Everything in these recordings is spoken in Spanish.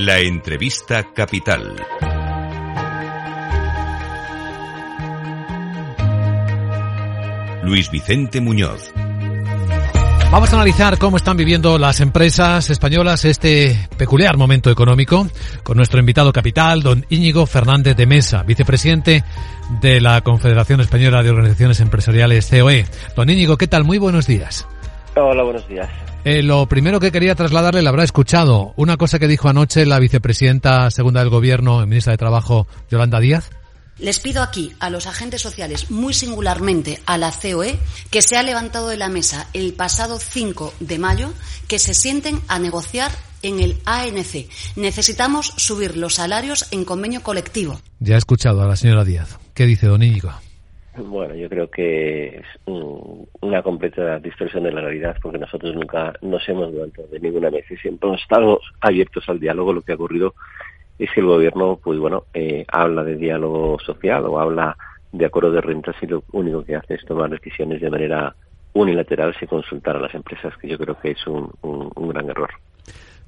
La entrevista capital. Luis Vicente Muñoz. Vamos a analizar cómo están viviendo las empresas españolas este peculiar momento económico con nuestro invitado capital, don Íñigo Fernández de Mesa, vicepresidente de la Confederación Española de Organizaciones Empresariales COE. Don Íñigo, ¿qué tal? Muy buenos días. Hola, buenos días. Eh, lo primero que quería trasladarle, la habrá escuchado, una cosa que dijo anoche la vicepresidenta segunda del Gobierno, ministra de Trabajo, Yolanda Díaz. Les pido aquí a los agentes sociales, muy singularmente a la COE, que se ha levantado de la mesa el pasado 5 de mayo, que se sienten a negociar en el ANC. Necesitamos subir los salarios en convenio colectivo. Ya he escuchado a la señora Díaz. ¿Qué dice don Íñigo? Bueno, yo creo que es una completa distorsión de la realidad porque nosotros nunca nos hemos levantado de ninguna mesa y siempre hemos estado abiertos al diálogo. Lo que ha ocurrido es que el gobierno, pues bueno, eh, habla de diálogo social o habla de acuerdo de rentas y lo único que hace es tomar decisiones de manera unilateral sin consultar a las empresas, que yo creo que es un, gran error.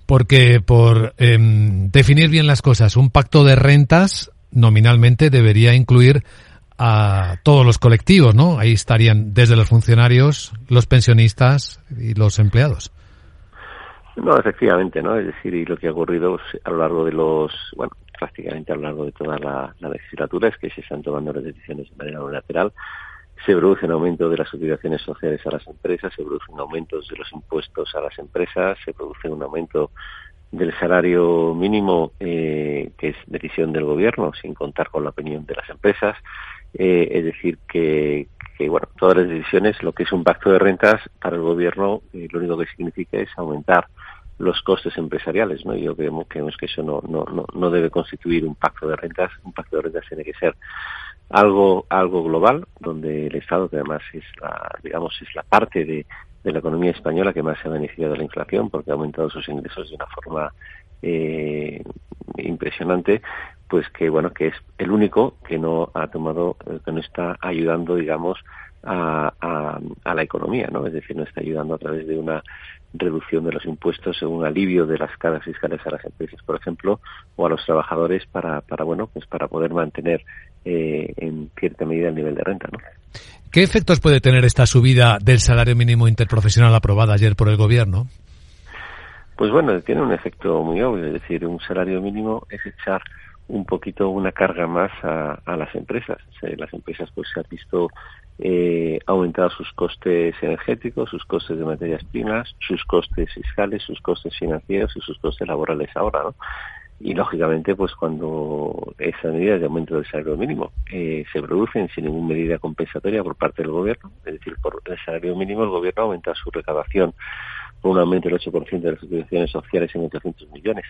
Porque por em, definir bien las cosas, un pacto de rentas nominalmente debería incluir a todos los colectivos, ¿no? Ahí estarían desde los funcionarios, los pensionistas y los empleados. No, efectivamente, ¿no? Es decir, y lo que ha ocurrido a lo largo de los, bueno, prácticamente a lo largo de toda la, legislatura es que se están tomando las decisiones de manera unilateral. Se produce un aumento de las obligaciones sociales a las empresas, se producen aumentos de los impuestos a las empresas, se produce un aumento del salario mínimo, eh, que es decisión del gobierno, sin contar con la opinión de las empresas. Eh, es decir, que, bueno, todas las decisiones, lo que es un pacto de rentas para el gobierno, eh, lo único que significa es aumentar los costes empresariales, ¿no? Yo creemos, creemos que eso no, no, no, no debe constituir un pacto de rentas, un pacto de rentas tiene que ser algo, algo global, donde el Estado, que además es la, digamos, es la parte de, de la economía española que más se ha beneficiado de la inflación porque ha aumentado sus ingresos de una forma eh, impresionante, pues que bueno que es el único que no ha tomado, eh, que no está ayudando, digamos, a, a, la economía, ¿no? Es decir, no está ayudando a través de una reducción de los impuestos, un alivio de las cargas fiscales a las empresas, por ejemplo, o a los trabajadores para, para bueno, pues para poder mantener eh, en cierta medida el nivel de renta, ¿no? ¿Qué efectos puede tener esta subida del salario mínimo interprofesional aprobada ayer por el Gobierno? Pues bueno, tiene un efecto muy obvio, es decir, un salario mínimo es echar un poquito una carga más a, las empresas. las empresas pues se han visto eh, aumentar sus costes energéticos, sus costes de materias primas, sus costes fiscales, sus costes financieros y sus costes laborales ahora, ¿no? y lógicamente pues cuando esas medidas de aumento del salario mínimo eh, se producen sin ninguna medida compensatoria por parte del gobierno, es decir, por el salario mínimo el gobierno aumenta su recaudación un aumento del 8% de las subvenciones sociales en 800 millones.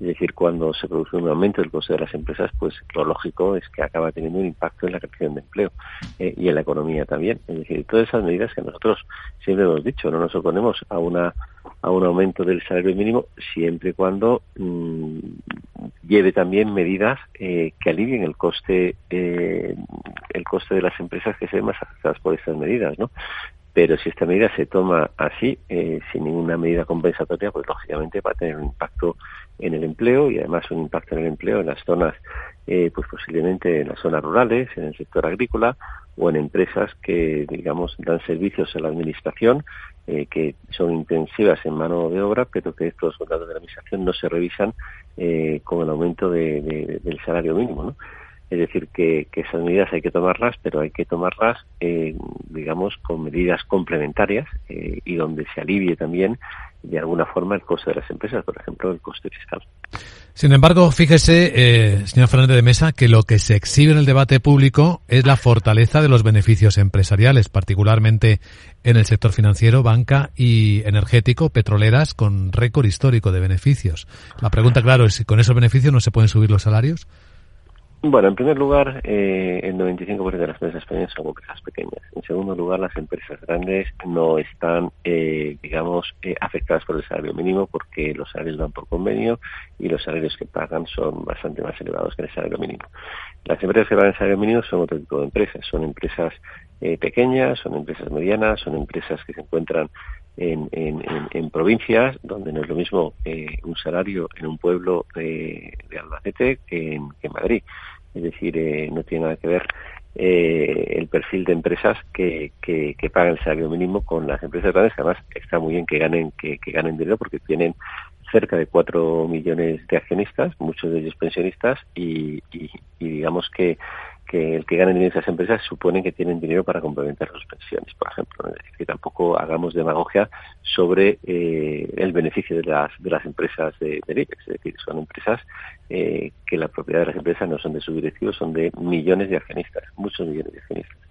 Es decir, cuando se produce un aumento del coste de las empresas, pues lo lógico es que acaba teniendo un impacto en la creación de empleo eh, y en la economía también. Es decir, todas esas medidas que nosotros siempre hemos dicho, no nos oponemos a una a un aumento del salario mínimo siempre y cuando mm, lleve también medidas eh, que alivien el coste eh, el coste de las empresas que se ven más afectadas por estas medidas, ¿no? Pero si esta medida se toma así, eh, sin ninguna medida compensatoria, pues lógicamente va a tener un impacto en el empleo y además un impacto en el empleo en las zonas, eh, pues posiblemente en las zonas rurales, en el sector agrícola o en empresas que, digamos, dan servicios a la administración, eh, que son intensivas en mano de obra, pero que estos contratos de la administración no se revisan con el aumento del salario mínimo, ¿no? Es decir, que, esas medidas hay que tomarlas, pero hay que tomarlas, eh, digamos, con medidas complementarias eh, y donde se alivie también, de alguna forma, el coste de las empresas, por ejemplo, el coste fiscal. Sin embargo, fíjese, eh, señor Fernández de Mesa, que lo que se exhibe en el debate público es la fortaleza de los beneficios empresariales, particularmente en el sector financiero, banca y energético, petroleras, con récord histórico de beneficios. La pregunta, claro, es si con esos beneficios no se pueden subir los salarios. Bueno, en primer lugar, eh, el 95% de las empresas españolas son empresas pequeñas. En segundo lugar, las empresas grandes no están, eh, digamos, eh, afectadas por el salario mínimo porque los salarios van por convenio y los salarios que pagan son bastante más elevados que el salario mínimo. Las empresas que pagan el salario mínimo son otro tipo de empresas. Son empresas eh, pequeñas, son empresas medianas, son empresas que se encuentran en, en, provincias, donde no es lo mismo eh, un salario en un pueblo de, Albacete que en, Madrid. Es decir, eh, no tiene nada que ver eh, el perfil de empresas que, que, pagan el salario mínimo con las empresas grandes, que además está muy bien que ganen, que, que ganen dinero porque tienen cerca de cuatro millones de accionistas, muchos de ellos pensionistas, y, y digamos que que el que ganen en esas empresas supone que tienen dinero para complementar sus pensiones, por ejemplo. Es decir, que tampoco hagamos demagogia sobre eh, el beneficio de las, de las empresas de, de IBEX. Es decir, son empresas eh, que la propiedad de las empresas no son de sus directivos, son de millones de accionistas, muchos millones de accionistas.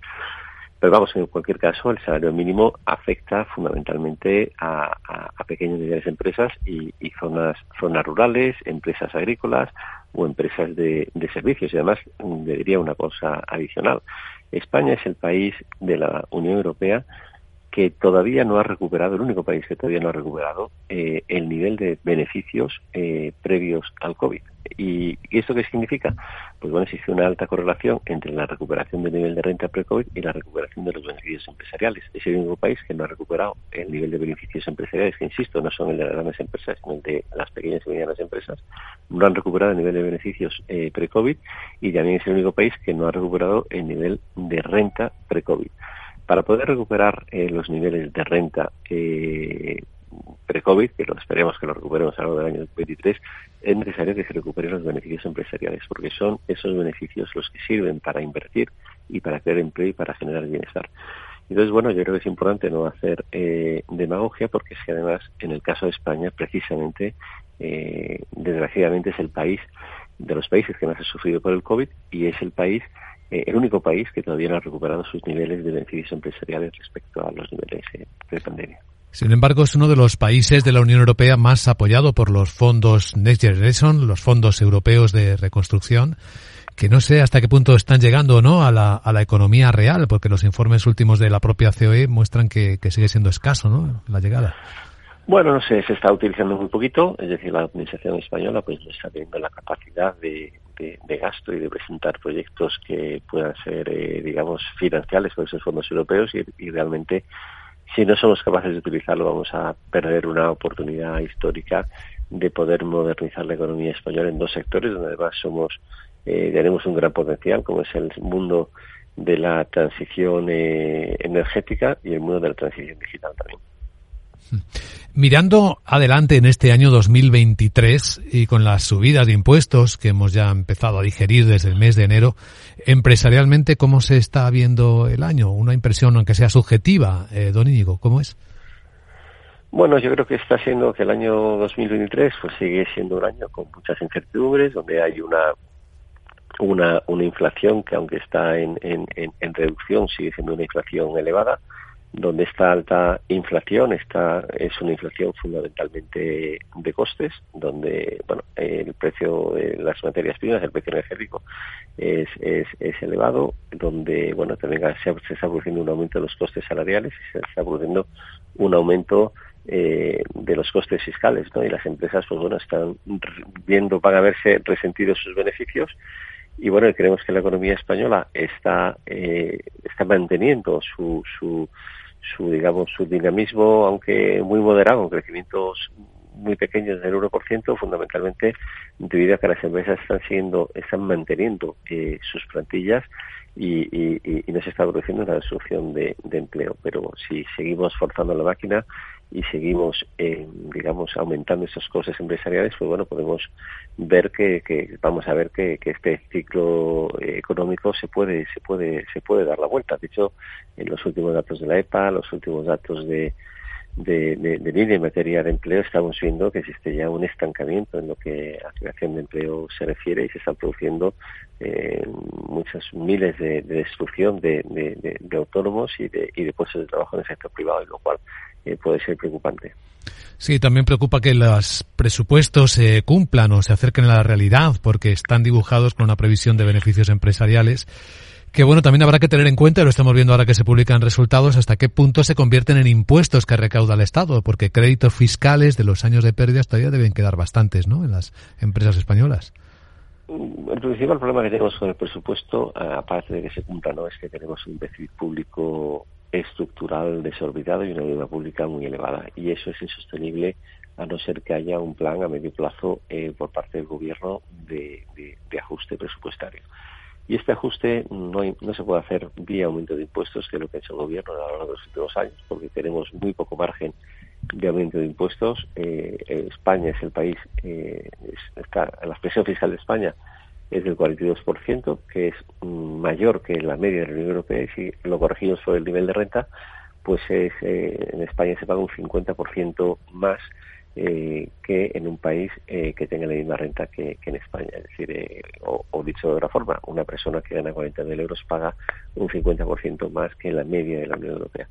Pero vamos, en cualquier caso, el salario mínimo afecta fundamentalmente a, pequeñas y medianas empresas y, zonas, zonas rurales, empresas agrícolas o empresas de, de servicios. Y además, le diría una cosa adicional. España es el país de la Unión Europea que todavía no ha recuperado, el único país que todavía no ha recuperado eh, el nivel de beneficios eh, previos al COVID. ¿Y, esto qué significa? Pues bueno, existe una alta correlación entre la recuperación del nivel de renta pre-COVID y la recuperación de los beneficios empresariales. Es el único país que no ha recuperado el nivel de beneficios empresariales, que insisto, no son el de las grandes empresas, sino el de las pequeñas y medianas empresas. No han recuperado el nivel de beneficios eh, pre-COVID y también es el único país que no ha recuperado el nivel de renta pre-COVID. Para poder recuperar eh, los niveles de renta eh, pre-COVID, que lo esperemos que lo recuperemos a lo largo del año 2023, es necesario que se recuperen los beneficios empresariales, porque son esos beneficios los que sirven para invertir y para crear empleo y para generar bienestar. Entonces, bueno, yo creo que es importante no hacer eh, demagogia, porque es que además, en el caso de España, precisamente, eh, desgraciadamente es el país de los países que más ha sufrido por el COVID y es el país eh, el único país que todavía no ha recuperado sus niveles de beneficios empresariales respecto a los niveles eh, de pandemia. Sin embargo, es uno de los países de la Unión Europea más apoyado por los fondos Next Generation, los fondos europeos de reconstrucción, que no sé hasta qué punto están llegando o no a la, a la economía real, porque los informes últimos de la propia COE muestran que, que sigue siendo escaso ¿no? la llegada. Bueno, no sé, se está utilizando muy poquito, es decir, la administración española pues no está teniendo la capacidad de, gasto y de presentar proyectos que puedan ser, eh, digamos, financiales por esos fondos europeos y, realmente si no somos capaces de utilizarlo vamos a perder una oportunidad histórica de poder modernizar la economía española en dos sectores donde además somos eh, tenemos un gran potencial como es el mundo de la transición eh, energética y el mundo de la transición digital también. Mirando adelante en este año 2023 y con las subidas de impuestos que hemos ya empezado a digerir desde el mes de enero, empresarialmente, ¿cómo se está viendo el año? Una impresión, aunque sea subjetiva, eh, don Íñigo, ¿cómo es? Bueno, yo creo que está siendo que el año 2023 pues sigue siendo un año con muchas incertidumbres, donde hay una una, una inflación que aunque está en, en, en reducción sigue siendo una inflación elevada donde esta alta inflación está es una inflación fundamentalmente de costes donde bueno el precio de las materias primas el precio energético es, es, es elevado donde bueno también se, está produciendo un aumento de los costes salariales y se está produciendo un aumento eh, de los costes fiscales ¿no? y las empresas pues bueno están viendo van a verse resentidos sus beneficios y bueno creemos que la economía española está eh, está manteniendo su, su su digamos su dinamismo aunque muy moderado con crecimientos muy pequeños del 1%, fundamentalmente debido a que las empresas están siguiendo, están manteniendo eh, sus plantillas y, y, no se está produciendo una destrucción de, empleo. Pero si seguimos forzando la máquina, y seguimos, eh, digamos, aumentando esos costes empresariales, pues bueno, podemos ver que, que vamos a ver que, que, este ciclo económico se puede, se puede, se puede dar la vuelta. De hecho, en los últimos datos de la EPA, los últimos datos de, de, de, de línea en materia de empleo, estamos viendo que existe ya un estancamiento en lo que a creación de empleo se refiere y se están produciendo eh, muchas miles de, destrucción de, autónomos y de, y de puestos de trabajo en el sector privado, lo cual eh, puede ser preocupante. Sí, también preocupa que los presupuestos se cumplan o se acerquen a la realidad porque están dibujados con una previsión de beneficios empresariales que bueno, también habrá que tener en cuenta, lo estamos viendo ahora que se publican resultados, hasta qué punto se convierten en impuestos que recauda el Estado, porque créditos fiscales de los años de pérdidas todavía deben quedar bastantes, ¿no?, en las empresas españolas. El principal problema que tenemos con el presupuesto, aparte de que se cumpla, ¿no?, es que tenemos un déficit público estructural desorbitado y una deuda pública muy elevada. Y eso es insostenible a no ser que haya un plan a medio plazo eh, por parte del gobierno de, ajuste presupuestario. Y este ajuste no, no, se puede hacer vía aumento de impuestos, que es lo que ha hecho el gobierno a lo largo de los últimos años, porque tenemos muy poco margen de aumento de impuestos. Eh, España es el país, eh, está, la presión fiscal de España es del 42%, que es mm, mayor que la media de la Unión Europea, y si lo corregimos sobre el nivel de renta, pues es, eh, en España se paga un 50% más eh, que en un país eh, que tenga la misma renta que, en España. Es decir, eh, o, dicho de otra forma, una persona que gana 40.000 euros paga un 50% más que la media de la Unión Europea.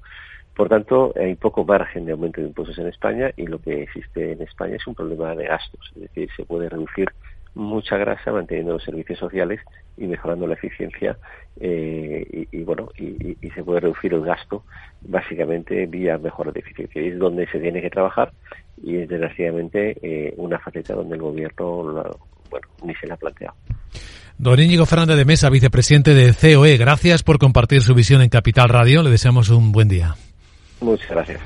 Por tanto, hay poco margen de aumento de impuestos en España y lo que existe en España es un problema de gastos. Es decir, se puede reducir mucha grasa manteniendo los servicios sociales y mejorando la eficiencia eh, y, bueno y, se puede reducir el gasto básicamente vía mejora de eficiencia y es donde se tiene que trabajar y es desgraciadamente eh, una faceta donde el gobierno bueno ni se la ha planteado Don Íñigo Fernández de Mesa, vicepresidente de COE, gracias por compartir su visión en Capital Radio. Le deseamos un buen día. Muchas gracias.